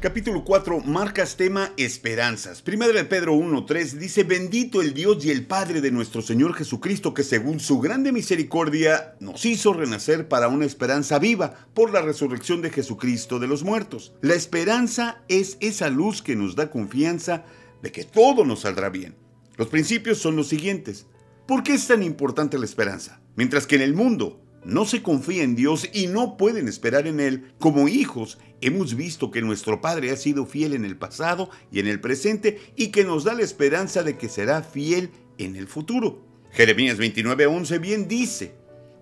Capítulo 4, marcas tema esperanzas. Primera de Pedro 1.3 dice, bendito el Dios y el Padre de nuestro Señor Jesucristo, que según su grande misericordia nos hizo renacer para una esperanza viva por la resurrección de Jesucristo de los muertos. La esperanza es esa luz que nos da confianza de que todo nos saldrá bien. Los principios son los siguientes. ¿Por qué es tan importante la esperanza? Mientras que en el mundo no se confía en Dios y no pueden esperar en Él, como hijos hemos visto que nuestro Padre ha sido fiel en el pasado y en el presente y que nos da la esperanza de que será fiel en el futuro. Jeremías 29:11 bien dice,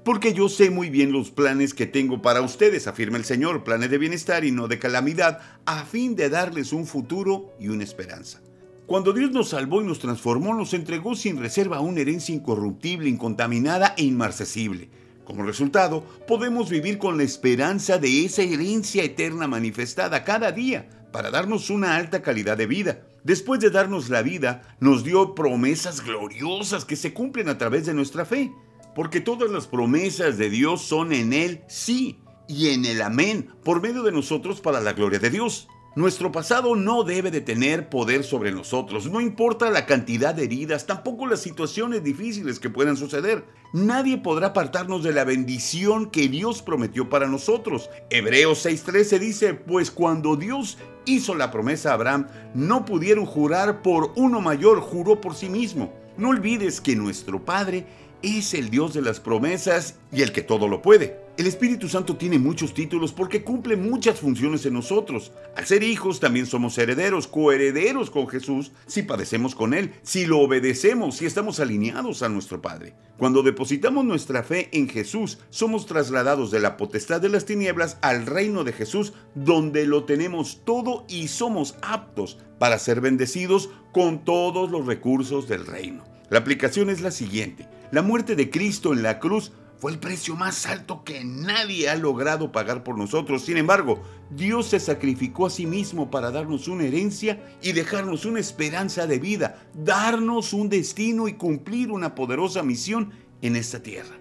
porque yo sé muy bien los planes que tengo para ustedes, afirma el Señor, planes de bienestar y no de calamidad, a fin de darles un futuro y una esperanza. Cuando Dios nos salvó y nos transformó, nos entregó sin reserva una herencia incorruptible, incontaminada e inmarcesible como resultado, podemos vivir con la esperanza de esa herencia eterna manifestada cada día para darnos una alta calidad de vida. Después de darnos la vida, nos dio promesas gloriosas que se cumplen a través de nuestra fe. Porque todas las promesas de Dios son en Él sí y en el amén, por medio de nosotros para la gloria de Dios. Nuestro pasado no debe de tener poder sobre nosotros, no importa la cantidad de heridas, tampoco las situaciones difíciles que puedan suceder. Nadie podrá apartarnos de la bendición que Dios prometió para nosotros. Hebreos 6:13 dice, pues cuando Dios hizo la promesa a Abraham, no pudieron jurar por uno mayor, juró por sí mismo. No olvides que nuestro Padre es el Dios de las promesas y el que todo lo puede. El Espíritu Santo tiene muchos títulos porque cumple muchas funciones en nosotros. Al ser hijos también somos herederos, coherederos con Jesús si padecemos con Él, si lo obedecemos, si estamos alineados a nuestro Padre. Cuando depositamos nuestra fe en Jesús, somos trasladados de la potestad de las tinieblas al reino de Jesús, donde lo tenemos todo y somos aptos para ser bendecidos con todos los recursos del reino. La aplicación es la siguiente. La muerte de Cristo en la cruz fue el precio más alto que nadie ha logrado pagar por nosotros. Sin embargo, Dios se sacrificó a sí mismo para darnos una herencia y dejarnos una esperanza de vida, darnos un destino y cumplir una poderosa misión en esta tierra.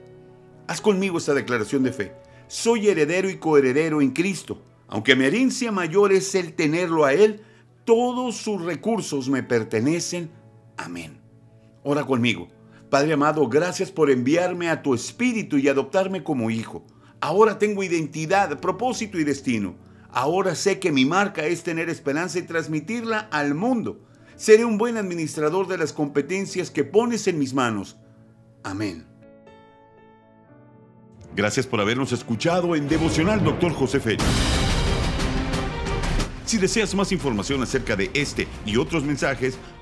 Haz conmigo esta declaración de fe. Soy heredero y coheredero en Cristo. Aunque mi herencia mayor es el tenerlo a Él, todos sus recursos me pertenecen. Amén. Ora conmigo. Padre amado, gracias por enviarme a tu espíritu y adoptarme como hijo. Ahora tengo identidad, propósito y destino. Ahora sé que mi marca es tener esperanza y transmitirla al mundo. Seré un buen administrador de las competencias que pones en mis manos. Amén. Gracias por habernos escuchado en Devocional Dr. José Félix. Si deseas más información acerca de este y otros mensajes,